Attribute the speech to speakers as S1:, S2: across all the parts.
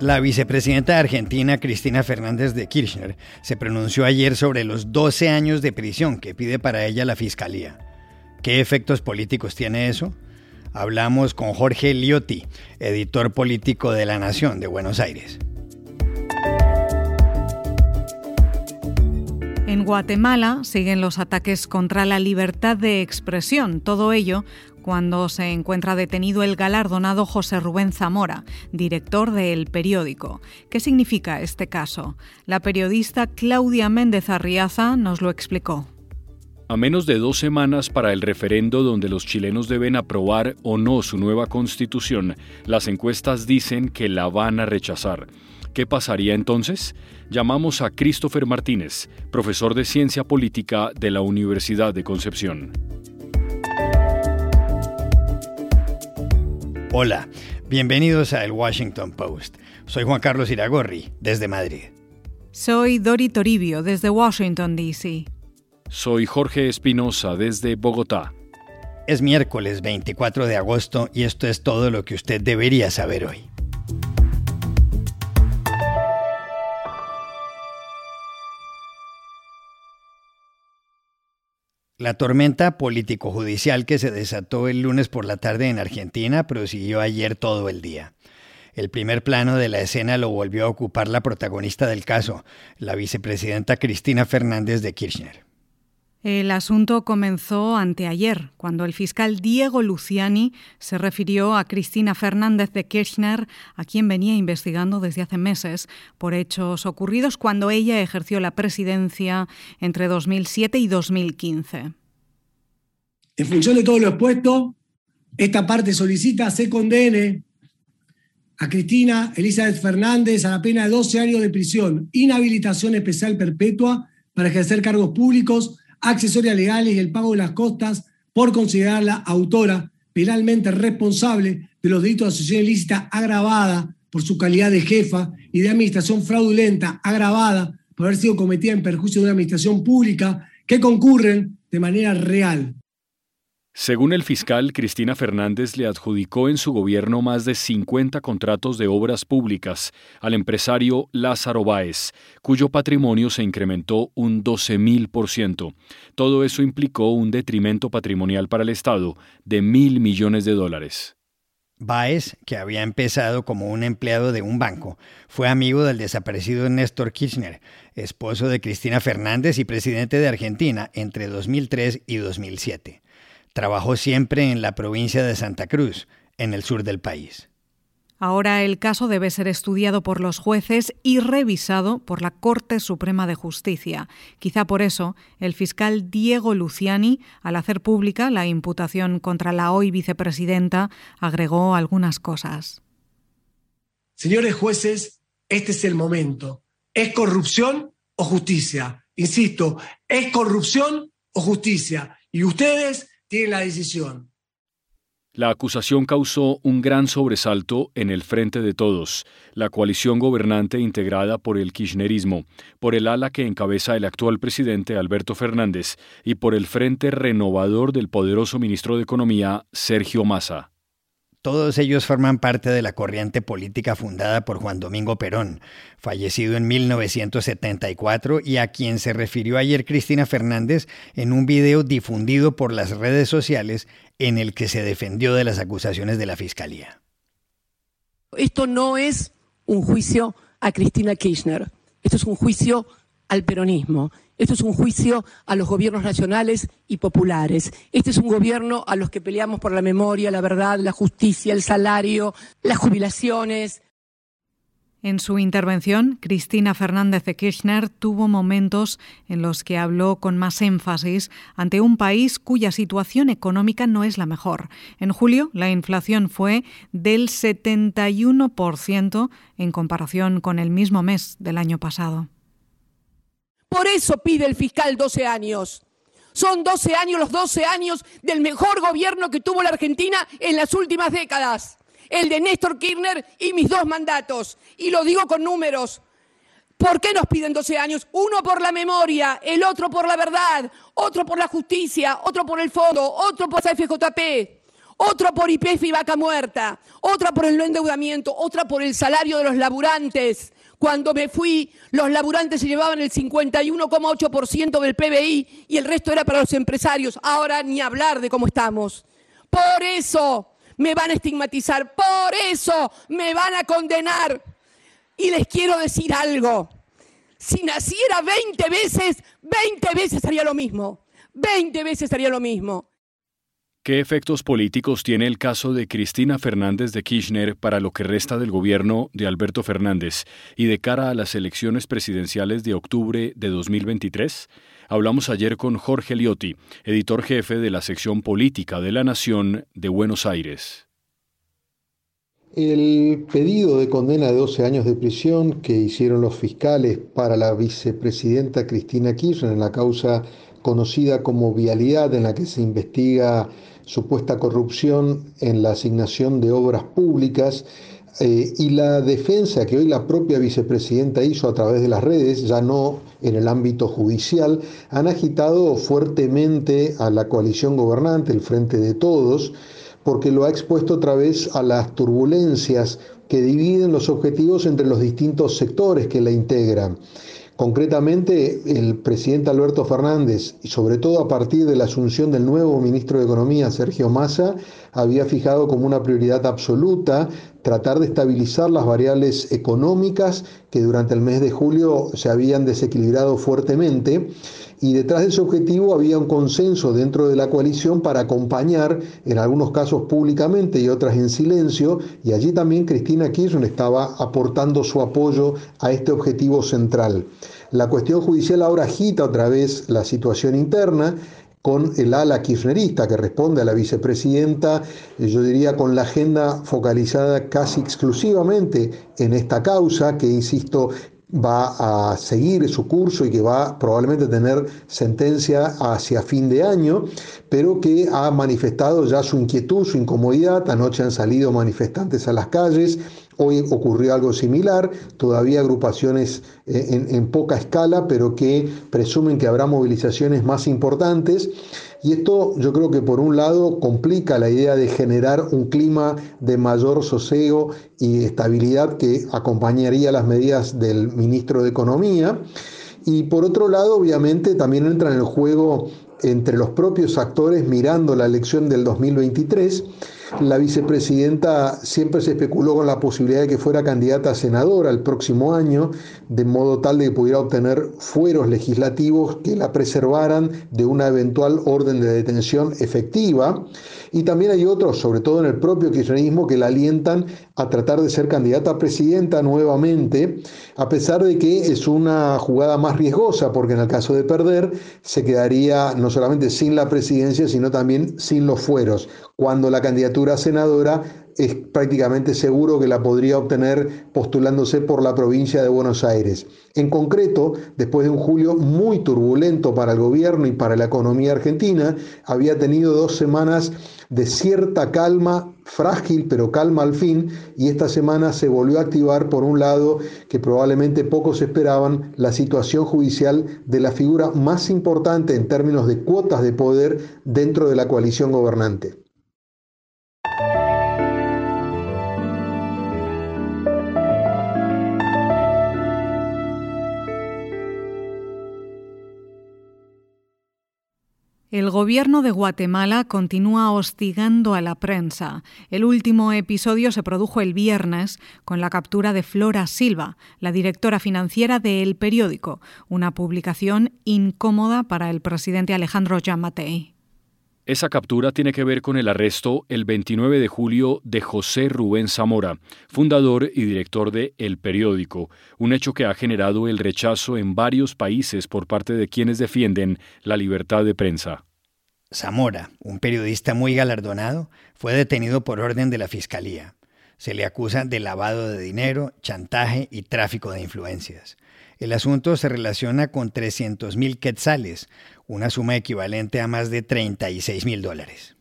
S1: La vicepresidenta de Argentina, Cristina Fernández de Kirchner, se pronunció ayer sobre los 12 años de prisión que pide para ella la Fiscalía. ¿Qué efectos políticos tiene eso? Hablamos con Jorge Liotti, editor político de La Nación de Buenos Aires.
S2: En Guatemala siguen los ataques contra la libertad de expresión, todo ello cuando se encuentra detenido el galardonado José Rubén Zamora, director de El Periódico. ¿Qué significa este caso? La periodista Claudia Méndez Arriaza nos lo explicó.
S3: A menos de dos semanas para el referendo donde los chilenos deben aprobar o no su nueva constitución, las encuestas dicen que la van a rechazar. ¿Qué pasaría entonces? Llamamos a Christopher Martínez, profesor de Ciencia Política de la Universidad de Concepción.
S1: Hola, bienvenidos a El Washington Post. Soy Juan Carlos Iragorri, desde Madrid.
S2: Soy Dori Toribio, desde Washington, D.C.
S3: Soy Jorge Espinosa, desde Bogotá.
S1: Es miércoles 24 de agosto y esto es todo lo que usted debería saber hoy. La tormenta político-judicial que se desató el lunes por la tarde en Argentina prosiguió ayer todo el día. El primer plano de la escena lo volvió a ocupar la protagonista del caso, la vicepresidenta Cristina Fernández de Kirchner.
S2: El asunto comenzó anteayer, cuando el fiscal Diego Luciani se refirió a Cristina Fernández de Kirchner, a quien venía investigando desde hace meses por hechos ocurridos cuando ella ejerció la presidencia entre 2007 y 2015.
S4: En función de todo lo expuesto, esta parte solicita se condene a Cristina Elizabeth Fernández a la pena de 12 años de prisión, inhabilitación especial perpetua para ejercer cargos públicos accesorias legales y el pago de las costas por considerarla autora penalmente responsable de los delitos de asociación ilícita agravada por su calidad de jefa y de administración fraudulenta agravada por haber sido cometida en perjuicio de una administración pública que concurren de manera real
S3: según el fiscal, Cristina Fernández le adjudicó en su gobierno más de 50 contratos de obras públicas al empresario Lázaro Báez, cuyo patrimonio se incrementó un 12.000%. Todo eso implicó un detrimento patrimonial para el Estado de mil millones de dólares.
S1: Báez, que había empezado como un empleado de un banco, fue amigo del desaparecido Néstor Kirchner, esposo de Cristina Fernández y presidente de Argentina entre 2003 y 2007. Trabajó siempre en la provincia de Santa Cruz, en el sur del país.
S2: Ahora el caso debe ser estudiado por los jueces y revisado por la Corte Suprema de Justicia. Quizá por eso el fiscal Diego Luciani, al hacer pública la imputación contra la hoy vicepresidenta, agregó algunas cosas.
S4: Señores jueces, este es el momento. ¿Es corrupción o justicia? Insisto, ¿es corrupción o justicia? Y ustedes tiene la decisión.
S3: La acusación causó un gran sobresalto en el Frente de Todos, la coalición gobernante integrada por el kirchnerismo, por el ala que encabeza el actual presidente Alberto Fernández y por el Frente Renovador del poderoso ministro de Economía Sergio Massa.
S1: Todos ellos forman parte de la corriente política fundada por Juan Domingo Perón, fallecido en 1974 y a quien se refirió ayer Cristina Fernández en un video difundido por las redes sociales en el que se defendió de las acusaciones de la Fiscalía.
S5: Esto no es un juicio a Cristina Kirchner, esto es un juicio al peronismo. Esto es un juicio a los gobiernos nacionales y populares. Este es un gobierno a los que peleamos por la memoria, la verdad, la justicia, el salario, las jubilaciones.
S2: En su intervención, Cristina Fernández de Kirchner tuvo momentos en los que habló con más énfasis ante un país cuya situación económica no es la mejor. En julio, la inflación fue del 71% en comparación con el mismo mes del año pasado.
S5: Por eso pide el fiscal 12 años. Son 12 años, los 12 años del mejor gobierno que tuvo la Argentina en las últimas décadas. El de Néstor Kirchner y mis dos mandatos. Y lo digo con números. ¿Por qué nos piden 12 años? Uno por la memoria, el otro por la verdad, otro por la justicia, otro por el fondo, otro por FJP. otro por IPF y vaca muerta, otra por el no endeudamiento, otra por el salario de los laburantes. Cuando me fui, los laburantes se llevaban el 51,8% del PBI y el resto era para los empresarios. Ahora ni hablar de cómo estamos. Por eso me van a estigmatizar, por eso me van a condenar. Y les quiero decir algo. Si naciera 20 veces, 20 veces haría lo mismo. 20 veces haría lo mismo.
S3: ¿Qué efectos políticos tiene el caso de Cristina Fernández de Kirchner para lo que resta del gobierno de Alberto Fernández y de cara a las elecciones presidenciales de octubre de 2023? Hablamos ayer con Jorge Liotti, editor jefe de la sección política de La Nación de Buenos Aires.
S6: El pedido de condena de 12 años de prisión que hicieron los fiscales para la vicepresidenta Cristina Kirchner en la causa conocida como vialidad en la que se investiga supuesta corrupción en la asignación de obras públicas eh, y la defensa que hoy la propia vicepresidenta hizo a través de las redes, ya no en el ámbito judicial, han agitado fuertemente a la coalición gobernante, el Frente de Todos, porque lo ha expuesto otra vez a las turbulencias que dividen los objetivos entre los distintos sectores que la integran. Concretamente, el presidente Alberto Fernández, y sobre todo a partir de la asunción del nuevo ministro de Economía, Sergio Massa, había fijado como una prioridad absoluta tratar de estabilizar las variables económicas que durante el mes de julio se habían desequilibrado fuertemente. Y detrás de ese objetivo había un consenso dentro de la coalición para acompañar, en algunos casos públicamente y otras en silencio, y allí también Cristina Kirchner estaba aportando su apoyo a este objetivo central. La cuestión judicial ahora agita otra vez la situación interna con el ala kirchnerista que responde a la vicepresidenta, yo diría con la agenda focalizada casi exclusivamente en esta causa, que insisto, va a seguir su curso y que va probablemente a tener sentencia hacia fin de año, pero que ha manifestado ya su inquietud, su incomodidad. Anoche han salido manifestantes a las calles, hoy ocurrió algo similar, todavía agrupaciones eh, en, poca escala, pero que presumen que habrá movilizaciones más importantes. Y esto yo creo que por un lado complica la idea de generar un clima de mayor sosego y estabilidad que acompañaría las medidas del ministro de Economía. Y por otro lado, obviamente, también entra en el juego entre los propios actores mirando la elección del 2023 la vicepresidenta siempre se especuló con la posibilidad de que fuera candidata a senadora el próximo año, de modo tal de que pudiera obtener fueros legislativos que la preservaran de una eventual orden de detención efectiva. Y también hay otros, sobre todo en el propio kirchnerismo, que la alientan a tratar de ser candidata a presidenta nuevamente, a pesar de que es una jugada más riesgosa, porque en el caso de perder se quedaría no solamente sin la presidencia, sino también sin los fueros, cuando la candidatura a senadora es prácticamente seguro que la podría obtener postulándose por la provincia de Buenos Aires. En concreto, después de un julio muy turbulento para el gobierno y para la economía argentina, había tenido dos semanas de cierta calma, frágil pero calma al fin, y esta semana se volvió a activar por un lado que probablemente pocos esperaban la situación judicial de la figura más importante en términos de cuotas de poder dentro de la coalición gobernante.
S2: El gobierno de Guatemala continúa hostigando a la prensa. El último episodio se produjo el viernes con la captura de Flora Silva, la directora financiera de El Periódico, una publicación incómoda para el presidente Alejandro Yamatei.
S3: Esa captura tiene que ver con el arresto el 29 de julio de José Rubén Zamora, fundador y director de El Periódico, un hecho que ha generado el rechazo en varios países por parte de quienes defienden la libertad de prensa.
S1: Zamora, un periodista muy galardonado, fue detenido por orden de la Fiscalía. Se le acusa de lavado de dinero, chantaje y tráfico de influencias. El asunto se relaciona con 300 mil quetzales, una suma equivalente a más de 36 mil dólares.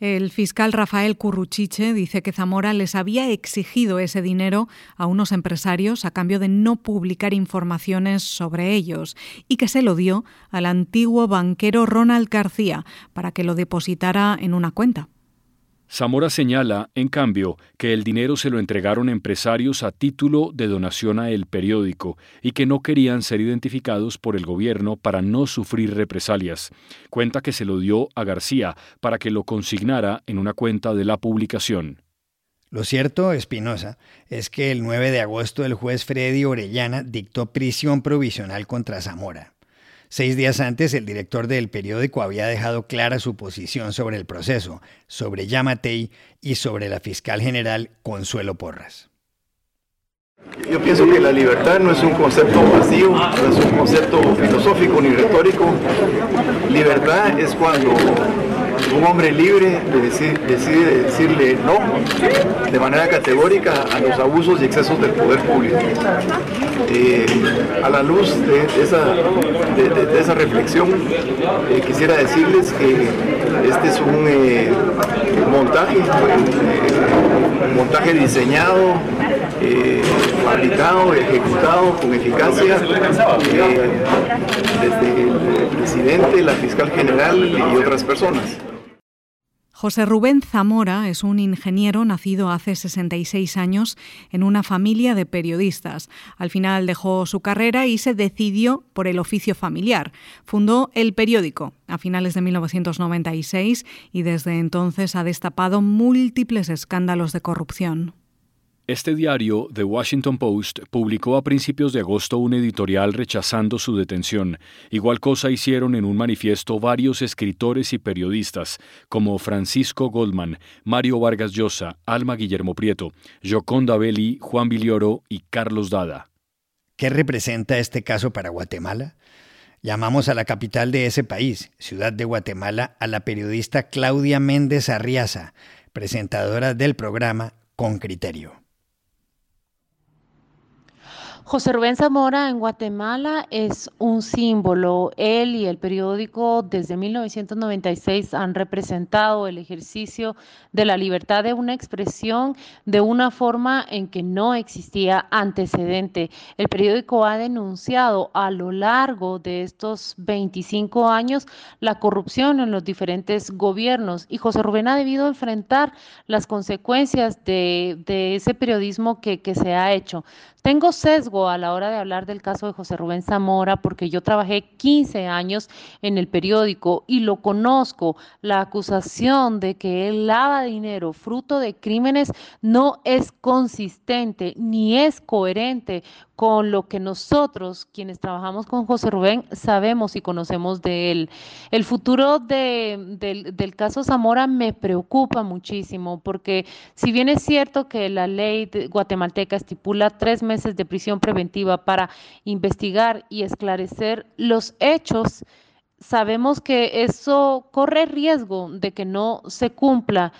S2: El fiscal Rafael Curruchiche dice que Zamora les había exigido ese dinero a unos empresarios a cambio de no publicar informaciones sobre ellos y que se lo dio al antiguo banquero Ronald García para que lo depositara en una cuenta.
S3: Zamora señala, en cambio, que el dinero se lo entregaron empresarios a título de donación a el periódico y que no querían ser identificados por el gobierno para no sufrir represalias. Cuenta que se lo dio a García para que lo consignara en una cuenta de la publicación.
S1: Lo cierto, Espinosa, es que el 9 de agosto el juez Freddy Orellana dictó prisión provisional contra Zamora. Seis días antes, el director del periódico había dejado clara su posición sobre el proceso, sobre Yamatei y sobre la fiscal general Consuelo Porras.
S7: Yo pienso que la libertad no es un concepto vacío, no es un concepto filosófico ni retórico. Libertad es cuando un hombre libre decide, decirle no de manera categórica a los abusos y excesos del poder público. Eh, a la luz de esa, reflexión, eh, quisiera decirles que este es un eh, montaje, un montaje diseñado, fabricado, ejecutado con eficacia desde el presidente, la fiscal general y otras personas.
S2: José Rubén Zamora es un ingeniero nacido hace 66 años en una familia de periodistas. Al final dejó su carrera y se decidió por el oficio familiar. Fundó El Periódico a finales de 1996 y desde entonces ha destapado múltiples escándalos de corrupción.
S3: Este diario, The Washington Post, publicó a principios de agosto un editorial rechazando su detención. Igual cosa hicieron en un manifiesto varios escritores y periodistas, como Francisco Goldman, Mario Vargas Llosa, Alma Guillermo Prieto, Joconda Belli, Juan Vilioro y Carlos Dada.
S1: ¿Qué representa este caso para Guatemala? Llamamos a la capital de ese país, Ciudad de Guatemala, a la periodista Claudia Méndez Arriaza, presentadora del programa Con Criterio.
S8: José Rubén Zamora en Guatemala es un símbolo. Él y el periódico desde 1996 han representado el ejercicio de la libertad de una expresión de una forma en que no existía antecedente. El periódico ha denunciado a lo largo de estos 25 años la corrupción en los diferentes gobiernos y José Rubén ha debido enfrentar las consecuencias de, ese periodismo que, que se ha hecho. Tengo sesgo a la hora de hablar del caso de José Rubén Zamora porque yo trabajé 15 años en el periódico y lo conozco. La acusación de que él lava dinero fruto de crímenes no es consistente ni es coherente con lo que nosotros, quienes trabajamos con José Rubén, sabemos y conocemos de él. El futuro del caso Zamora me preocupa muchísimo porque si bien es cierto que la ley guatemalteca estipula tres meses de prisión preventiva para investigar y esclarecer los hechos, sabemos que eso corre riesgo de que no se cumpla.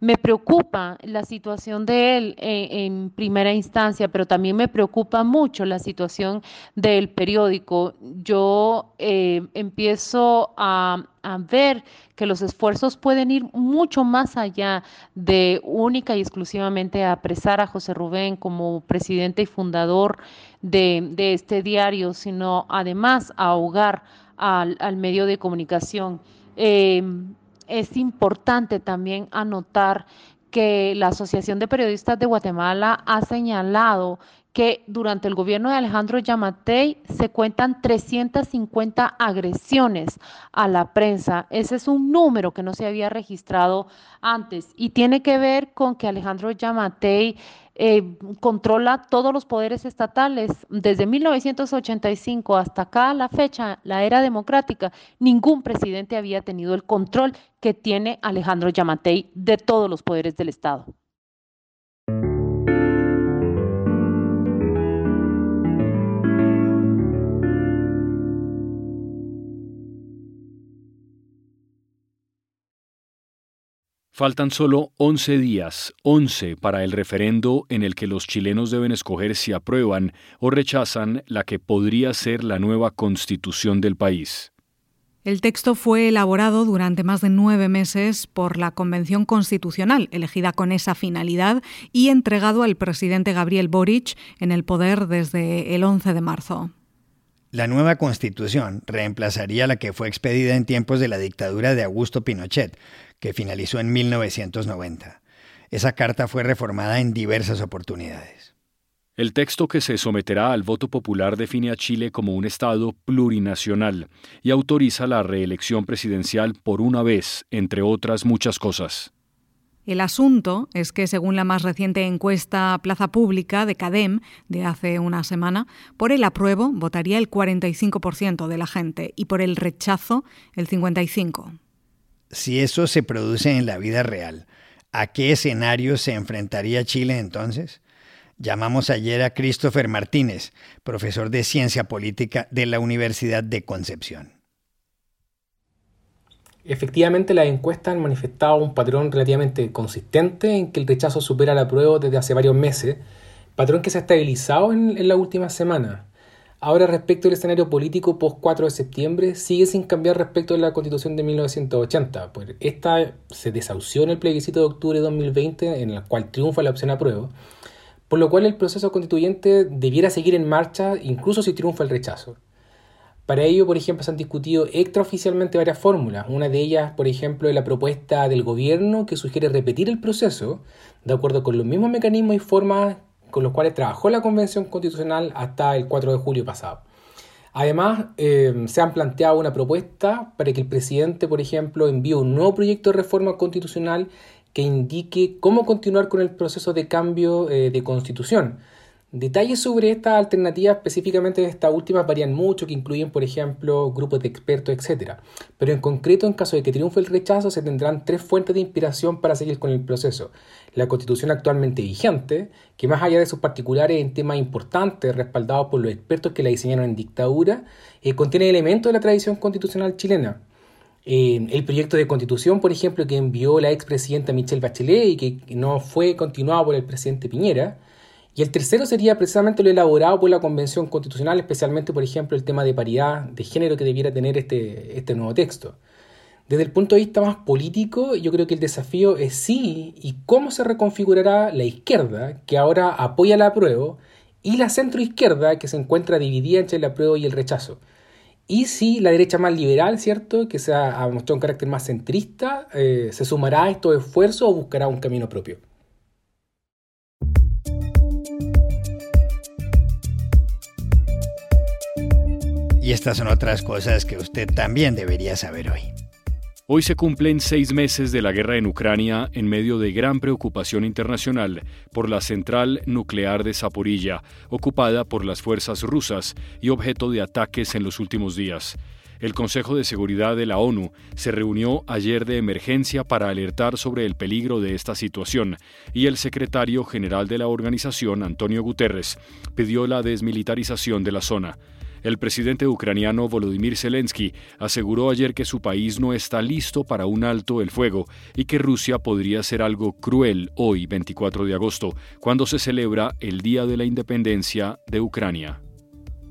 S8: Me preocupa la situación de él en, primera instancia, pero también me preocupa mucho la situación del periódico. Yo eh, empiezo a, ver que los esfuerzos pueden ir mucho más allá de única y exclusivamente apresar a José Rubén como presidente y fundador de, este diario, sino además ahogar al, al medio de comunicación. Eh, es importante también anotar que la Asociación de Periodistas de Guatemala ha señalado que durante el gobierno de Alejandro Yamatei se cuentan 350 agresiones a la prensa. Ese es un número que no se había registrado antes y tiene que ver con que Alejandro Yamatei eh, controla todos los poderes estatales. Desde 1985 hasta acá, la fecha, la era democrática, ningún presidente había tenido el control que tiene Alejandro Yamatei de todos los poderes del Estado.
S3: Faltan solo 11 días, 11 para el referendo en el que los chilenos deben escoger si aprueban o rechazan la que podría ser la nueva constitución del país.
S2: El texto fue elaborado durante más de nueve meses por la Convención Constitucional, elegida con esa finalidad, y entregado al presidente Gabriel Boric en el poder desde el 11 de marzo.
S1: La nueva constitución reemplazaría la que fue expedida en tiempos de la dictadura de Augusto Pinochet, que finalizó en 1990. Esa carta fue reformada en diversas oportunidades.
S3: El texto que se someterá al voto popular define a Chile como un Estado plurinacional y autoriza la reelección presidencial por una vez, entre otras muchas cosas.
S2: El asunto es que, según la más reciente encuesta Plaza Pública de CADEM de hace una semana, por el apruebo votaría el 45% de la gente y por el rechazo el 55%.
S1: Si eso se produce en la vida real, ¿a qué escenario se enfrentaría Chile entonces? Llamamos ayer a Christopher Martínez, profesor de Ciencia Política de la Universidad de Concepción.
S9: Efectivamente, las encuestas han manifestado un patrón relativamente consistente en que el rechazo supera la prueba desde hace varios meses, patrón que se ha estabilizado en, en la última semana. Ahora, respecto al escenario político post 4 de septiembre, sigue sin cambiar respecto a la constitución de 1980, pues esta se desahució en el plebiscito de octubre de 2020, en el cual triunfa la opción a prueba, por lo cual el proceso constituyente debiera seguir en marcha incluso si triunfa el rechazo. Para ello, por ejemplo, se han discutido extraoficialmente varias fórmulas. Una de ellas, por ejemplo, es la propuesta del gobierno que sugiere repetir el proceso de acuerdo con los mismos mecanismos y formas con los cuales trabajó la Convención Constitucional hasta el 4 de julio pasado. Además, eh, se han planteado una propuesta para que el presidente, por ejemplo, envíe un nuevo proyecto de reforma constitucional que indique cómo continuar con el proceso de cambio eh, de constitución Detalles sobre esta alternativa, específicamente de esta última, varían mucho, que incluyen, por ejemplo, grupos de expertos, etc. Pero en concreto, en caso de que triunfe el rechazo, se tendrán tres fuentes de inspiración para seguir con el proceso. La constitución actualmente vigente, que más allá de sus particulares en temas importantes respaldados por los expertos que la diseñaron en dictadura, eh, contiene elementos de la tradición constitucional chilena. Eh, el proyecto de constitución, por ejemplo, que envió la expresidenta Michelle Bachelet y que no fue continuado por el presidente Piñera, y el tercero sería precisamente lo elaborado por la Convención Constitucional, especialmente, por ejemplo, el tema de paridad de género que debiera tener este, este nuevo texto. Desde el punto de vista más político, yo creo que el desafío es sí y cómo se reconfigurará la izquierda, que ahora apoya la apruebo, y la centroizquierda, que se encuentra dividida entre el apruebo y el rechazo. Y si la derecha más liberal, ¿cierto?, que se ha mostrado un carácter más centrista, eh, se sumará a estos esfuerzos o buscará un camino propio.
S1: Y estas son otras cosas que usted también debería saber hoy.
S3: Hoy se cumplen seis meses de la guerra en Ucrania en medio de gran preocupación internacional por la central nuclear de Zaporilla, ocupada por las fuerzas rusas y objeto de ataques en los últimos días. El Consejo de Seguridad de la ONU se reunió ayer de emergencia para alertar sobre el peligro de esta situación y el secretario general de la organización, Antonio Guterres, pidió la desmilitarización de la zona. El presidente ucraniano Volodymyr Zelensky aseguró ayer que su país no está listo para un alto el fuego y que Rusia podría hacer algo cruel hoy, 24 de agosto, cuando se celebra el Día de la Independencia de Ucrania.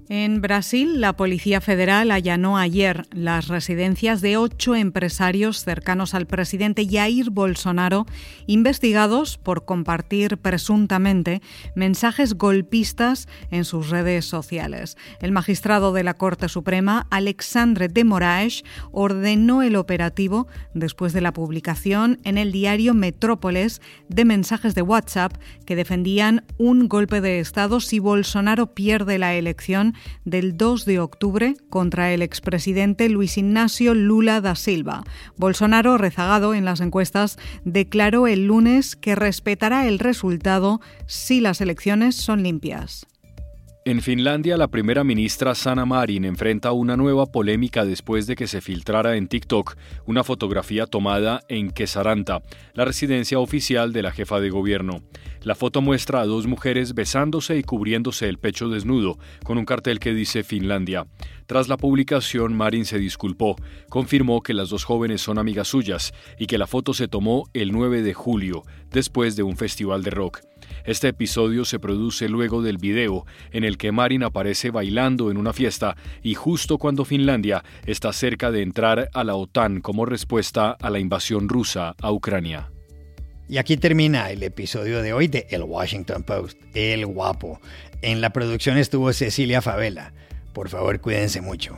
S2: En Brasil, la Policía Federal allanó ayer las residencias de ocho empresarios cercanos al presidente Jair Bolsonaro, investigados por compartir presuntamente mensajes golpistas en sus redes sociales. El magistrado de la Corte Suprema, Alexandre de Moraes, ordenó el operativo después de la publicación en el diario Metrópolis de mensajes de WhatsApp que defendían un golpe de Estado si Bolsonaro pierde la elección del 2 de octubre contra el expresidente Luis Ignacio Lula da Silva. Bolsonaro, rezagado en las encuestas, declaró el lunes que respetará el resultado si las elecciones son limpias.
S3: En Finlandia, la primera ministra Sanna Marin enfrenta una nueva polémica después de que se filtrara en TikTok una fotografía tomada en Kesaranta, la residencia oficial de la jefa de gobierno. La foto muestra a dos mujeres besándose y cubriéndose el pecho desnudo, con un cartel que dice Finlandia. Tras la publicación, Marin se disculpó, confirmó que las dos jóvenes son amigas suyas y que la foto se tomó el 9 de julio, después de un festival de rock. Este episodio se produce luego del video en el que Marin aparece bailando en una fiesta y justo cuando Finlandia está cerca de entrar a la OTAN como respuesta a la invasión rusa a Ucrania.
S1: Y aquí termina el episodio de hoy de El Washington Post, El Guapo. En la producción estuvo Cecilia Favela. Por favor, cuídense mucho.